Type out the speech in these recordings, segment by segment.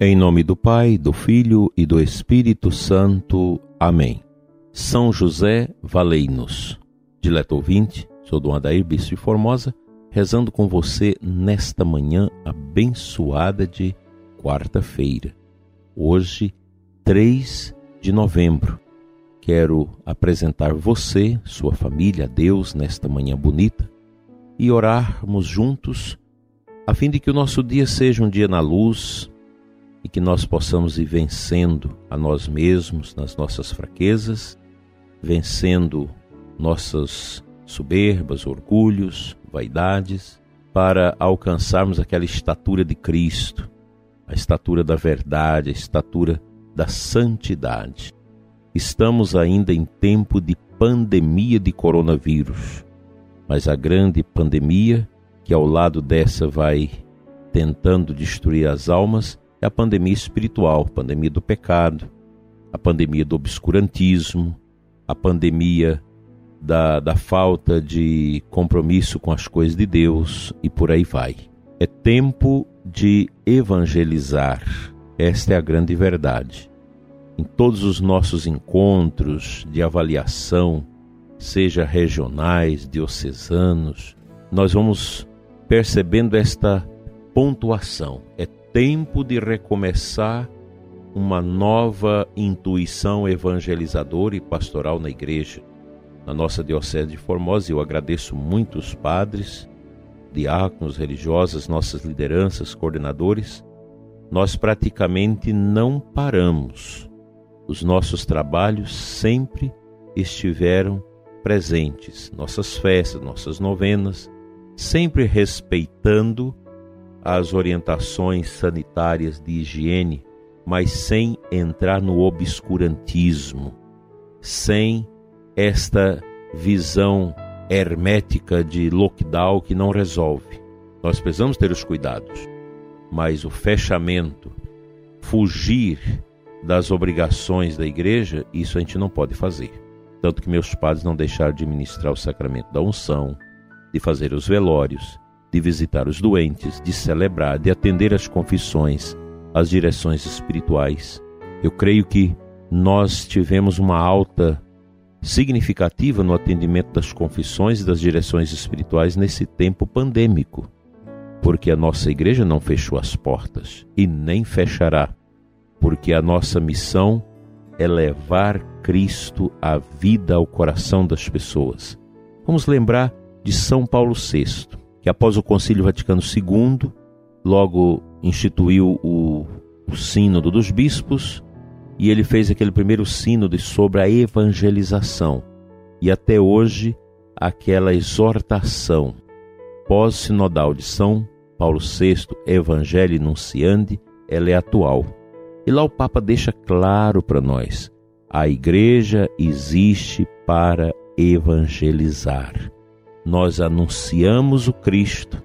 Em nome do Pai, do Filho e do Espírito Santo. Amém. São José, valei-nos. Dileto ouvinte, sou Dom Adair Bispo de Formosa, rezando com você nesta manhã abençoada de quarta-feira. Hoje, 3 de novembro. Quero apresentar você, sua família, a Deus nesta manhã bonita e orarmos juntos a fim de que o nosso dia seja um dia na luz, e que nós possamos ir vencendo a nós mesmos nas nossas fraquezas, vencendo nossas soberbas, orgulhos, vaidades, para alcançarmos aquela estatura de Cristo, a estatura da verdade, a estatura da santidade. Estamos ainda em tempo de pandemia de coronavírus, mas a grande pandemia que ao lado dessa vai tentando destruir as almas é a pandemia espiritual, pandemia do pecado, a pandemia do obscurantismo, a pandemia da, da falta de compromisso com as coisas de Deus e por aí vai. É tempo de evangelizar. Esta é a grande verdade. Em todos os nossos encontros de avaliação, seja regionais, diocesanos, nós vamos percebendo esta pontuação. É tempo de recomeçar uma nova intuição evangelizadora e pastoral na igreja. Na nossa Diocese de Formosa, eu agradeço muito os padres, diáconos, religiosas, nossas lideranças, coordenadores. Nós praticamente não paramos. Os nossos trabalhos sempre estiveram presentes, nossas festas, nossas novenas, sempre respeitando as orientações sanitárias de higiene, mas sem entrar no obscurantismo, sem esta visão hermética de lockdown que não resolve. Nós precisamos ter os cuidados, mas o fechamento, fugir das obrigações da igreja, isso a gente não pode fazer. Tanto que meus padres não deixaram de ministrar o sacramento da unção, de fazer os velórios, de visitar os doentes, de celebrar, de atender às confissões, às direções espirituais. Eu creio que nós tivemos uma alta significativa no atendimento das confissões e das direções espirituais nesse tempo pandêmico, porque a nossa igreja não fechou as portas e nem fechará, porque a nossa missão é levar Cristo à vida ao coração das pessoas. Vamos lembrar de São Paulo VI que após o Concílio Vaticano II, logo instituiu o, o Sínodo dos Bispos e ele fez aquele primeiro sínodo sobre a evangelização. E até hoje, aquela exortação pós-sinodal de São Paulo VI, Evangelho Nunciandi, ela é atual. E lá o Papa deixa claro para nós: a igreja existe para evangelizar nós anunciamos o Cristo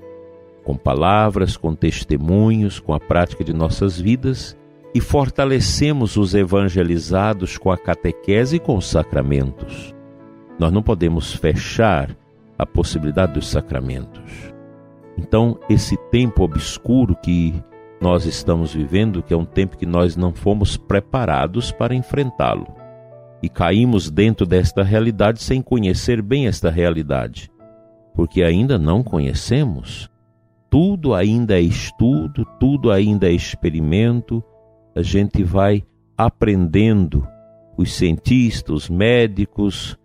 com palavras, com testemunhos, com a prática de nossas vidas e fortalecemos os evangelizados com a catequese e com os sacramentos. Nós não podemos fechar a possibilidade dos sacramentos. Então, esse tempo obscuro que nós estamos vivendo, que é um tempo que nós não fomos preparados para enfrentá-lo. E caímos dentro desta realidade sem conhecer bem esta realidade porque ainda não conhecemos. Tudo ainda é estudo, tudo ainda é experimento. A gente vai aprendendo. Os cientistas, os médicos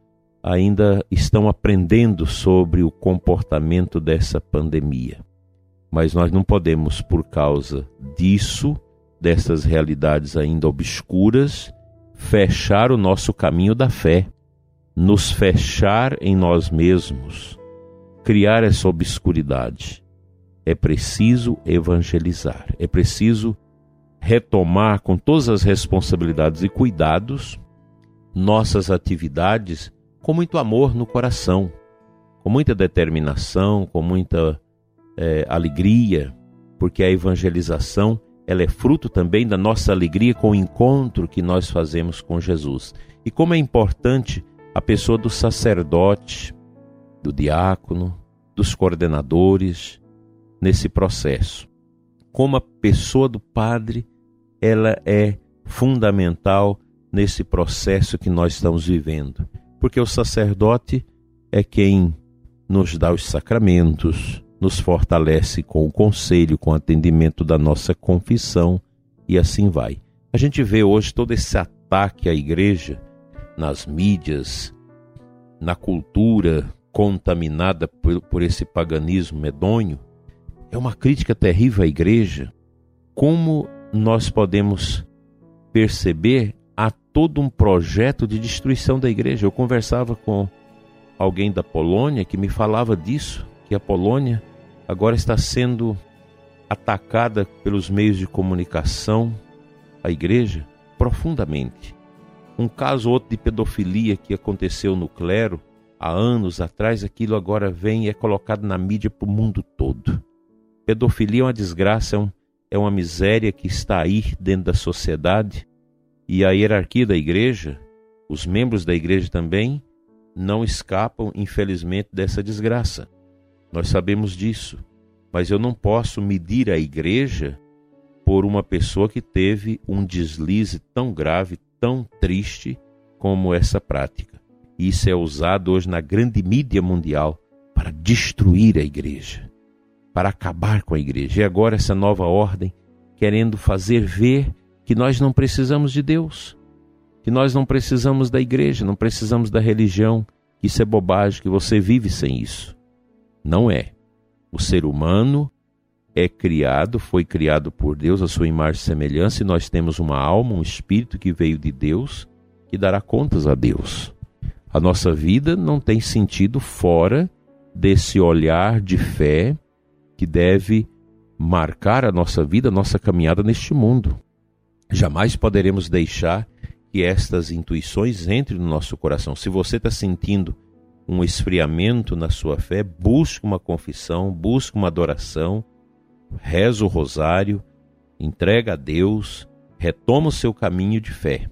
ainda estão aprendendo sobre o comportamento dessa pandemia. Mas nós não podemos, por causa disso, dessas realidades ainda obscuras, fechar o nosso caminho da fé, nos fechar em nós mesmos criar essa obscuridade. É preciso evangelizar, é preciso retomar com todas as responsabilidades e cuidados nossas atividades com muito amor no coração, com muita determinação, com muita é, alegria, porque a evangelização ela é fruto também da nossa alegria com o encontro que nós fazemos com Jesus. E como é importante a pessoa do sacerdote, do diácono, dos coordenadores nesse processo. Como a pessoa do padre ela é fundamental nesse processo que nós estamos vivendo, porque o sacerdote é quem nos dá os sacramentos, nos fortalece com o conselho, com o atendimento da nossa confissão e assim vai. A gente vê hoje todo esse ataque à igreja nas mídias, na cultura contaminada por, por esse paganismo medonho. É uma crítica terrível à igreja. Como nós podemos perceber há todo um projeto de destruição da igreja. Eu conversava com alguém da Polônia que me falava disso, que a Polônia agora está sendo atacada pelos meios de comunicação, a igreja, profundamente. Um caso outro de pedofilia que aconteceu no clero há anos atrás, aquilo agora vem e é colocado na mídia para o mundo todo. Pedofilia é uma desgraça, é, é uma miséria que está aí dentro da sociedade e a hierarquia da igreja, os membros da igreja também, não escapam, infelizmente, dessa desgraça. Nós sabemos disso. Mas eu não posso medir a igreja por uma pessoa que teve um deslize tão grave, tão triste como essa prática. Isso é usado hoje na grande mídia mundial para destruir a igreja, para acabar com a igreja. E agora essa nova ordem querendo fazer ver que nós não precisamos de Deus, que nós não precisamos da igreja, não precisamos da religião, que isso é bobagem, que você vive sem isso. Não é. O ser humano é criado, foi criado por Deus, a sua imagem e semelhança, e nós temos uma alma, um espírito que veio de Deus, que dará contas a Deus. A nossa vida não tem sentido fora desse olhar de fé que deve marcar a nossa vida, a nossa caminhada neste mundo. Jamais poderemos deixar que estas intuições entrem no nosso coração. Se você está sentindo um esfriamento na sua fé, busque uma confissão, busque uma adoração, reza o rosário, entrega a Deus, retoma o seu caminho de fé.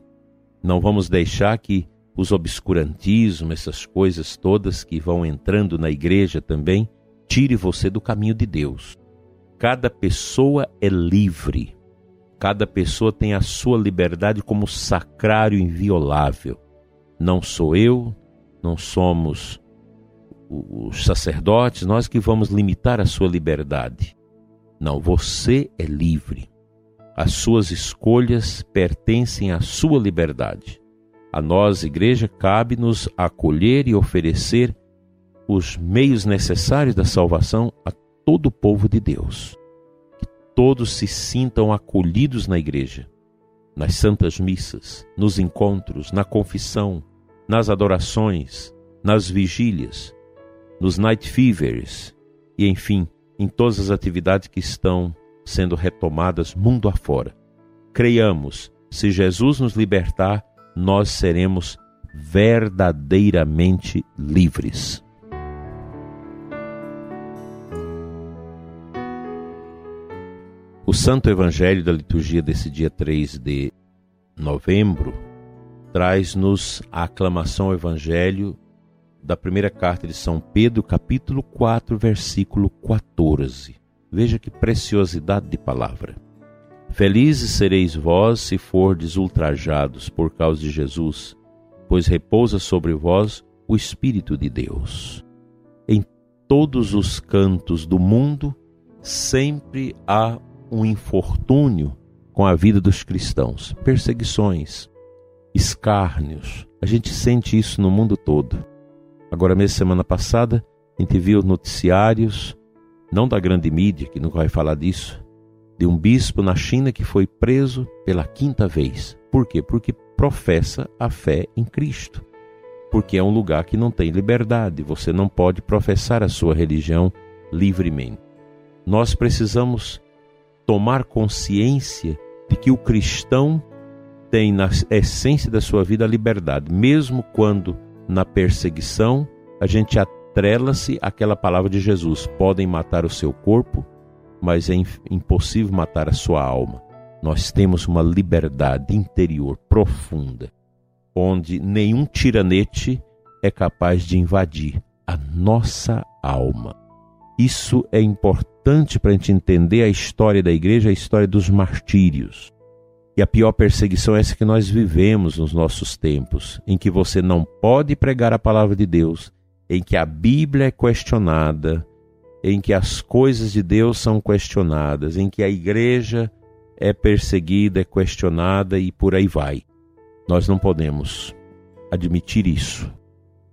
Não vamos deixar que os obscurantismos, essas coisas todas que vão entrando na igreja também, tire você do caminho de Deus. Cada pessoa é livre Cada pessoa tem a sua liberdade como sacrário inviolável. Não sou eu, não somos os sacerdotes, nós que vamos limitar a sua liberdade. Não, você é livre. As suas escolhas pertencem à sua liberdade. A nós, igreja, cabe-nos acolher e oferecer os meios necessários da salvação a todo o povo de Deus todos se sintam acolhidos na igreja, nas santas missas, nos encontros, na confissão, nas adorações, nas vigílias, nos night fevers e, enfim, em todas as atividades que estão sendo retomadas mundo afora. Creiamos, se Jesus nos libertar, nós seremos verdadeiramente livres. O Santo Evangelho da liturgia desse dia 3 de novembro traz-nos a aclamação ao Evangelho da primeira carta de São Pedro, capítulo 4, versículo 14. Veja que preciosidade de palavra. Felizes sereis vós se fordes ultrajados por causa de Jesus, pois repousa sobre vós o Espírito de Deus. Em todos os cantos do mundo sempre há um infortúnio com a vida dos cristãos, perseguições, escárnios. A gente sente isso no mundo todo. Agora, mesmo semana passada, a gente viu noticiários, não da grande mídia, que nunca vai falar disso, de um bispo na China que foi preso pela quinta vez. Por quê? Porque professa a fé em Cristo. Porque é um lugar que não tem liberdade, você não pode professar a sua religião livremente. Nós precisamos tomar consciência de que o cristão tem na essência da sua vida a liberdade, mesmo quando na perseguição a gente atrela-se àquela palavra de Jesus: podem matar o seu corpo, mas é impossível matar a sua alma. Nós temos uma liberdade interior profunda, onde nenhum tiranete é capaz de invadir a nossa alma. Isso é importante para a gente entender a história da igreja, a história dos martírios. E a pior perseguição é essa que nós vivemos nos nossos tempos, em que você não pode pregar a palavra de Deus, em que a Bíblia é questionada, em que as coisas de Deus são questionadas, em que a igreja é perseguida, é questionada e por aí vai. Nós não podemos admitir isso.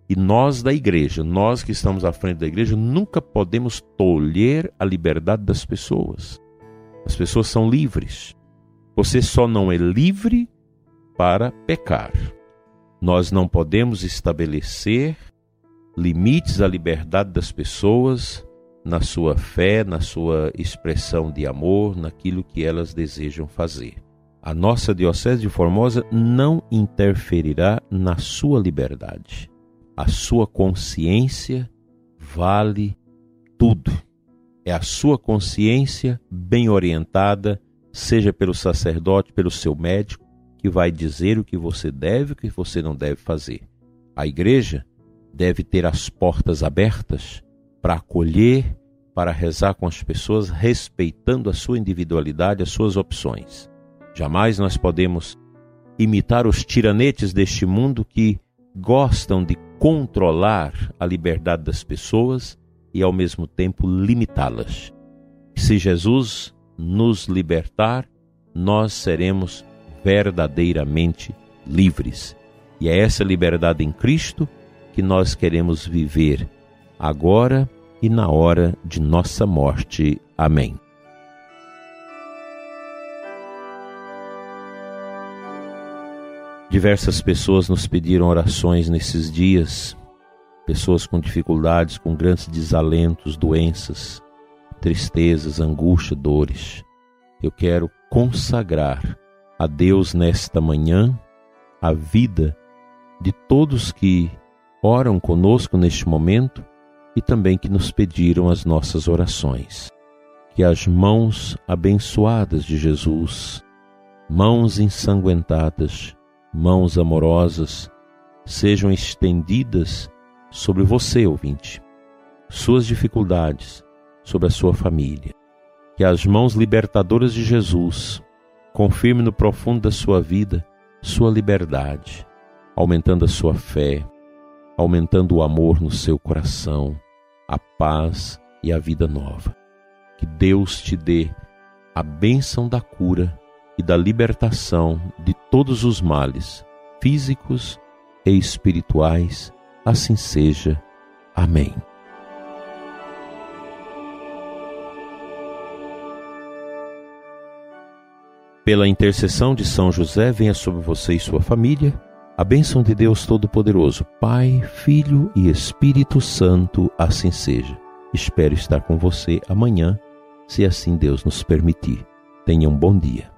E nós da igreja, nós que estamos à frente da igreja, nunca podemos tolher a liberdade das pessoas. As pessoas são livres. Você só não é livre para pecar. Nós não podemos estabelecer limites à liberdade das pessoas na sua fé, na sua expressão de amor, naquilo que elas desejam fazer. A nossa Diocese de Formosa não interferirá na sua liberdade. A sua consciência vale tudo. É a sua consciência bem orientada, seja pelo sacerdote, pelo seu médico, que vai dizer o que você deve e o que você não deve fazer. A igreja deve ter as portas abertas para acolher, para rezar com as pessoas, respeitando a sua individualidade, as suas opções. Jamais nós podemos imitar os tiranetes deste mundo que gostam de controlar a liberdade das pessoas e ao mesmo tempo limitá-las. Se Jesus nos libertar, nós seremos verdadeiramente livres. E é essa liberdade em Cristo que nós queremos viver agora e na hora de nossa morte. Amém. Diversas pessoas nos pediram orações nesses dias, pessoas com dificuldades, com grandes desalentos, doenças, tristezas, angústia, dores. Eu quero consagrar a Deus nesta manhã a vida de todos que oram conosco neste momento e também que nos pediram as nossas orações. Que as mãos abençoadas de Jesus, mãos ensanguentadas, mãos amorosas, sejam estendidas sobre você, ouvinte, suas dificuldades, sobre a sua família. Que as mãos libertadoras de Jesus confirmem no profundo da sua vida sua liberdade, aumentando a sua fé, aumentando o amor no seu coração, a paz e a vida nova. Que Deus te dê a bênção da cura e da libertação de todos os males, físicos e espirituais. Assim seja. Amém. Pela intercessão de São José, venha sobre você e sua família a bênção de Deus Todo-Poderoso, Pai, Filho e Espírito Santo, assim seja. Espero estar com você amanhã, se assim Deus nos permitir. Tenha um bom dia.